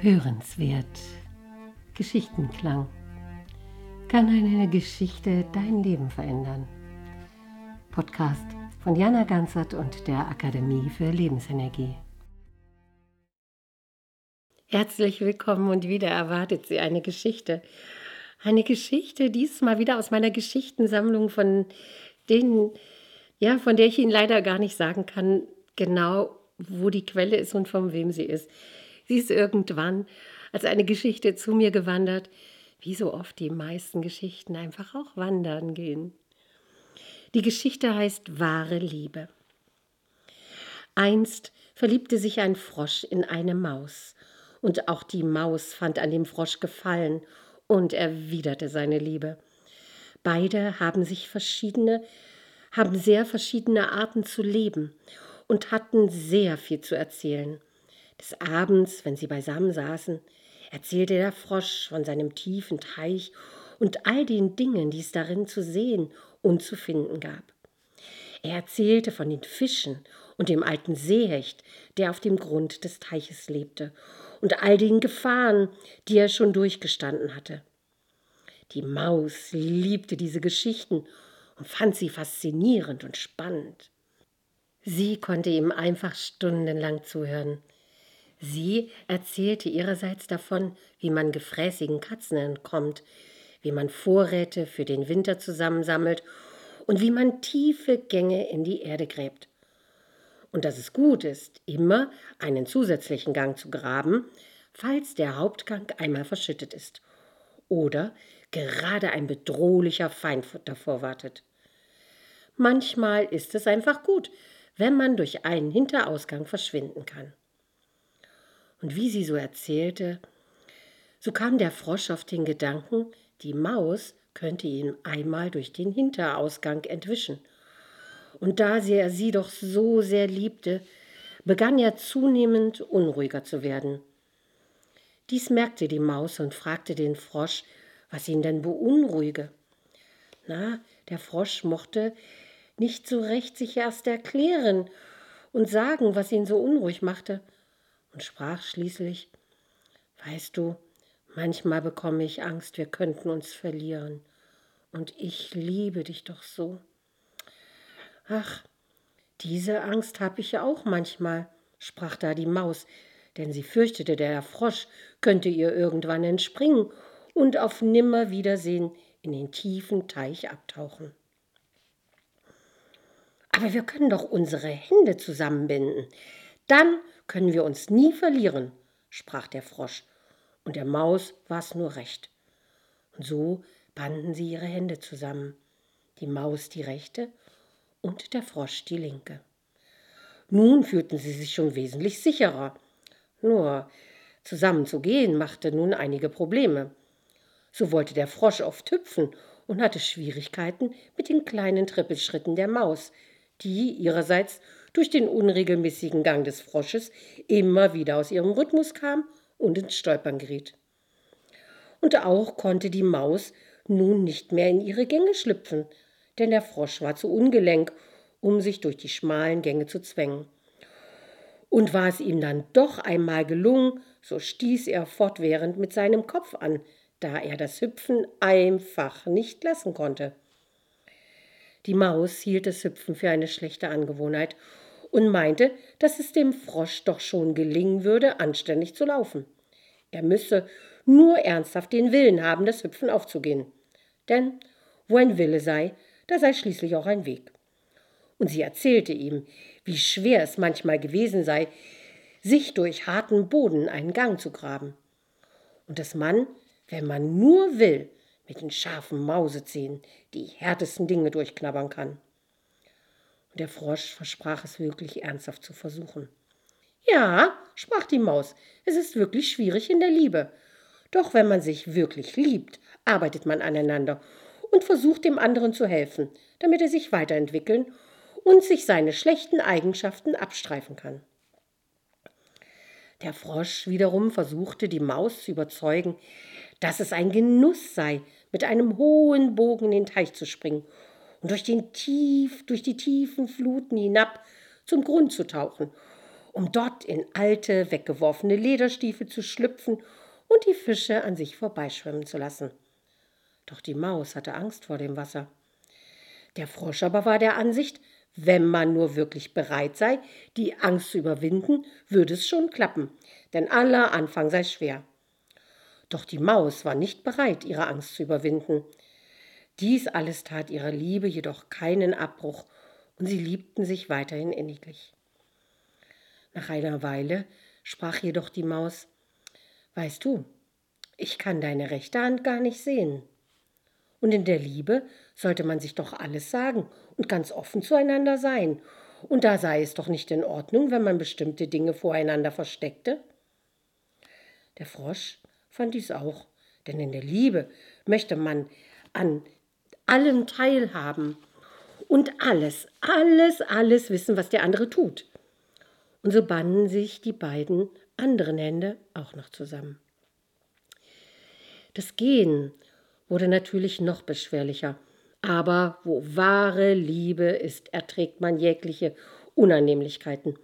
Hörenswert. Geschichtenklang. Kann eine Geschichte dein Leben verändern? Podcast von Jana Ganzert und der Akademie für Lebensenergie. Herzlich willkommen und wieder erwartet Sie eine Geschichte. Eine Geschichte, diesmal wieder aus meiner Geschichtensammlung von denen, ja, von der ich Ihnen leider gar nicht sagen kann, genau wo die Quelle ist und von wem sie ist. Sie ist irgendwann als eine Geschichte zu mir gewandert, wie so oft die meisten Geschichten einfach auch wandern gehen. Die Geschichte heißt Wahre Liebe. Einst verliebte sich ein Frosch in eine Maus, und auch die Maus fand an dem Frosch Gefallen und erwiderte seine Liebe. Beide haben sich verschiedene, haben sehr verschiedene Arten zu leben und hatten sehr viel zu erzählen. Des Abends, wenn sie beisammen saßen, erzählte der Frosch von seinem tiefen Teich und all den Dingen, die es darin zu sehen und zu finden gab. Er erzählte von den Fischen und dem alten Seehecht, der auf dem Grund des Teiches lebte, und all den Gefahren, die er schon durchgestanden hatte. Die Maus liebte diese Geschichten und fand sie faszinierend und spannend. Sie konnte ihm einfach stundenlang zuhören. Sie erzählte ihrerseits davon, wie man gefräßigen Katzen entkommt, wie man Vorräte für den Winter zusammensammelt und wie man tiefe Gänge in die Erde gräbt. Und dass es gut ist, immer einen zusätzlichen Gang zu graben, falls der Hauptgang einmal verschüttet ist oder gerade ein bedrohlicher Feind davor wartet. Manchmal ist es einfach gut, wenn man durch einen Hinterausgang verschwinden kann. Und wie sie so erzählte, so kam der Frosch auf den Gedanken, die Maus könnte ihn einmal durch den Hinterausgang entwischen. Und da er sie doch so sehr liebte, begann er zunehmend unruhiger zu werden. Dies merkte die Maus und fragte den Frosch, was ihn denn beunruhige. Na, der Frosch mochte nicht so recht sich erst erklären und sagen, was ihn so unruhig machte, und sprach schließlich Weißt du, manchmal bekomme ich Angst, wir könnten uns verlieren, und ich liebe dich doch so. Ach, diese Angst habe ich ja auch manchmal, sprach da die Maus, denn sie fürchtete, der Frosch könnte ihr irgendwann entspringen und auf Nimmerwiedersehen in den tiefen Teich abtauchen. Aber wir können doch unsere Hände zusammenbinden. Dann können wir uns nie verlieren, sprach der Frosch, und der Maus war es nur recht. Und so banden sie ihre Hände zusammen, die Maus die rechte und der Frosch die linke. Nun fühlten sie sich schon wesentlich sicherer. Nur zusammenzugehen machte nun einige Probleme. So wollte der Frosch oft hüpfen und hatte Schwierigkeiten mit den kleinen Trippelschritten der Maus, die ihrerseits durch den unregelmäßigen Gang des Frosches immer wieder aus ihrem Rhythmus kam und ins Stolpern geriet. Und auch konnte die Maus nun nicht mehr in ihre Gänge schlüpfen, denn der Frosch war zu ungelenk, um sich durch die schmalen Gänge zu zwängen. Und war es ihm dann doch einmal gelungen, so stieß er fortwährend mit seinem Kopf an, da er das Hüpfen einfach nicht lassen konnte. Die Maus hielt das Hüpfen für eine schlechte Angewohnheit und meinte, dass es dem Frosch doch schon gelingen würde, anständig zu laufen. Er müsse nur ernsthaft den Willen haben, das Hüpfen aufzugehen. Denn wo ein Wille sei, da sei schließlich auch ein Weg. Und sie erzählte ihm, wie schwer es manchmal gewesen sei, sich durch harten Boden einen Gang zu graben. Und dass man, wenn man nur will, mit den scharfen Mausezähnen die härtesten Dinge durchknabbern kann. Und der Frosch versprach es wirklich ernsthaft zu versuchen. Ja, sprach die Maus, es ist wirklich schwierig in der Liebe. Doch wenn man sich wirklich liebt, arbeitet man aneinander und versucht dem anderen zu helfen, damit er sich weiterentwickeln und sich seine schlechten Eigenschaften abstreifen kann. Der Frosch wiederum versuchte die Maus zu überzeugen, dass es ein Genuss sei, mit einem hohen Bogen in den Teich zu springen und durch, den tief, durch die tiefen Fluten hinab zum Grund zu tauchen um dort in alte, weggeworfene Lederstiefel zu schlüpfen und die Fische an sich vorbeischwimmen zu lassen. Doch die Maus hatte Angst vor dem Wasser. Der Frosch aber war der Ansicht, wenn man nur wirklich bereit sei, die Angst zu überwinden, würde es schon klappen, denn aller Anfang sei schwer. Doch die Maus war nicht bereit, ihre Angst zu überwinden. Dies alles tat ihrer Liebe jedoch keinen Abbruch, und sie liebten sich weiterhin inniglich. Nach einer Weile sprach jedoch die Maus Weißt du, ich kann deine rechte Hand gar nicht sehen. Und in der Liebe sollte man sich doch alles sagen und ganz offen zueinander sein. Und da sei es doch nicht in Ordnung, wenn man bestimmte Dinge voreinander versteckte. Der Frosch fand dies auch, denn in der Liebe möchte man an allem teilhaben und alles, alles, alles wissen, was der andere tut. Und so banden sich die beiden anderen Hände auch noch zusammen. Das Gehen wurde natürlich noch beschwerlicher, aber wo wahre Liebe ist, erträgt man jegliche Unannehmlichkeiten.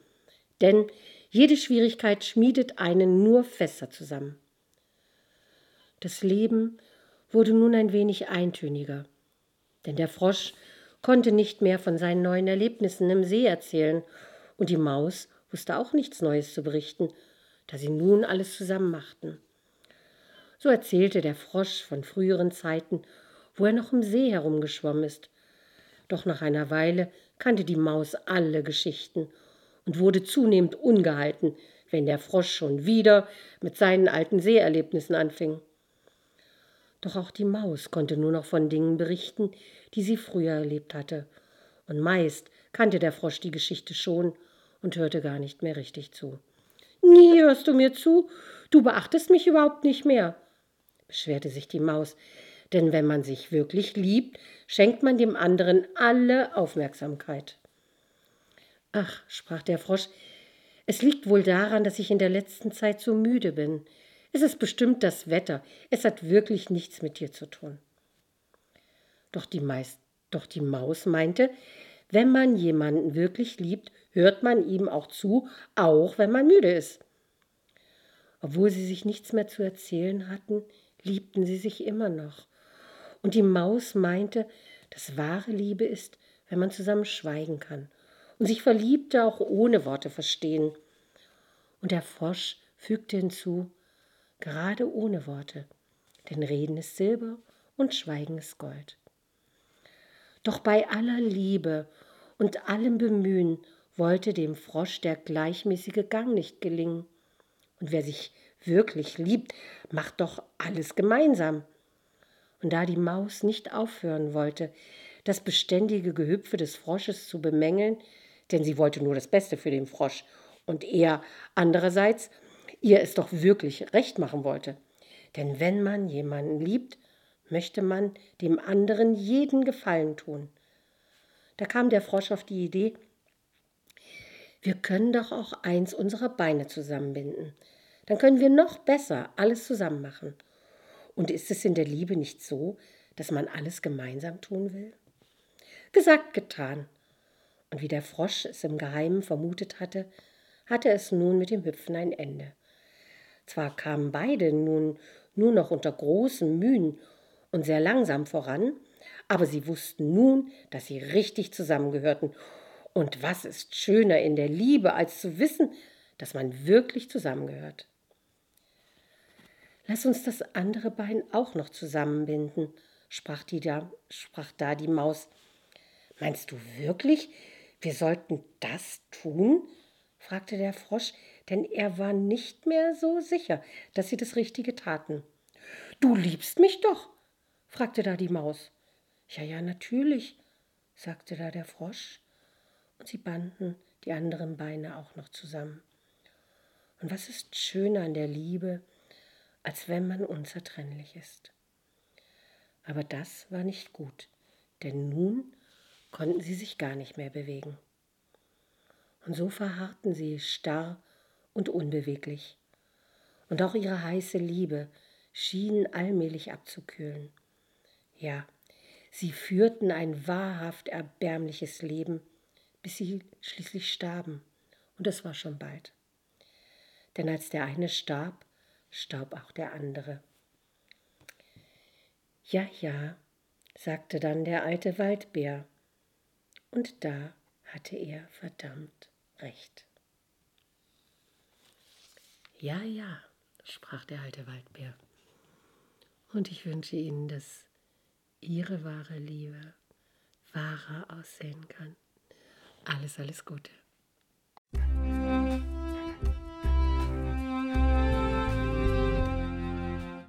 Denn jede Schwierigkeit schmiedet einen nur fester zusammen. Das Leben wurde nun ein wenig eintöniger, denn der Frosch konnte nicht mehr von seinen neuen Erlebnissen im See erzählen, und die Maus wusste auch nichts Neues zu berichten, da sie nun alles zusammen machten. So erzählte der Frosch von früheren Zeiten, wo er noch im See herumgeschwommen ist. Doch nach einer Weile kannte die Maus alle Geschichten und wurde zunehmend ungehalten, wenn der Frosch schon wieder mit seinen alten Seeerlebnissen anfing. Doch auch die Maus konnte nur noch von Dingen berichten, die sie früher erlebt hatte. Und meist kannte der Frosch die Geschichte schon und hörte gar nicht mehr richtig zu. Nie hörst du mir zu, du beachtest mich überhaupt nicht mehr, beschwerte sich die Maus, denn wenn man sich wirklich liebt, schenkt man dem anderen alle Aufmerksamkeit. Ach, sprach der Frosch, es liegt wohl daran, dass ich in der letzten Zeit so müde bin. Es ist bestimmt das Wetter. Es hat wirklich nichts mit dir zu tun. Doch die, Meist, doch die Maus meinte, wenn man jemanden wirklich liebt, hört man ihm auch zu, auch wenn man müde ist. Obwohl sie sich nichts mehr zu erzählen hatten, liebten sie sich immer noch. Und die Maus meinte, dass wahre Liebe ist, wenn man zusammen schweigen kann und sich Verliebte auch ohne Worte verstehen. Und der Frosch fügte hinzu, gerade ohne Worte, denn Reden ist Silber und Schweigen ist Gold. Doch bei aller Liebe und allem Bemühen wollte dem Frosch der gleichmäßige Gang nicht gelingen. Und wer sich wirklich liebt, macht doch alles gemeinsam. Und da die Maus nicht aufhören wollte, das beständige Gehüpfe des Frosches zu bemängeln, denn sie wollte nur das Beste für den Frosch und er andererseits ihr es doch wirklich recht machen wollte. Denn wenn man jemanden liebt, möchte man dem anderen jeden Gefallen tun. Da kam der Frosch auf die Idee, wir können doch auch eins unserer Beine zusammenbinden. Dann können wir noch besser alles zusammen machen. Und ist es in der Liebe nicht so, dass man alles gemeinsam tun will? Gesagt, getan. Und wie der Frosch es im Geheimen vermutet hatte, hatte es nun mit dem Hüpfen ein Ende. Zwar kamen beide nun nur noch unter großen Mühen und sehr langsam voran, aber sie wussten nun, dass sie richtig zusammengehörten. Und was ist schöner in der Liebe, als zu wissen, dass man wirklich zusammengehört? Lass uns das andere Bein auch noch zusammenbinden, sprach, die da, sprach da die Maus. Meinst du wirklich, wir sollten das tun? fragte der Frosch, denn er war nicht mehr so sicher, dass sie das Richtige taten. Du liebst mich doch? fragte da die Maus. Ja, ja, natürlich, sagte da der Frosch, und sie banden die anderen Beine auch noch zusammen. Und was ist schöner an der Liebe, als wenn man unzertrennlich ist? Aber das war nicht gut, denn nun konnten sie sich gar nicht mehr bewegen. Und so verharrten sie starr und unbeweglich. Und auch ihre heiße Liebe schien allmählich abzukühlen. Ja, sie führten ein wahrhaft erbärmliches Leben, bis sie schließlich starben Und es war schon bald. Denn als der eine starb, starb auch der andere. Ja, ja, sagte dann der alte Waldbär. Und da hatte er verdammt recht. Ja, ja, sprach der alte Waldbär. Und ich wünsche Ihnen, dass Ihre wahre Liebe wahrer aussehen kann. Alles, alles Gute.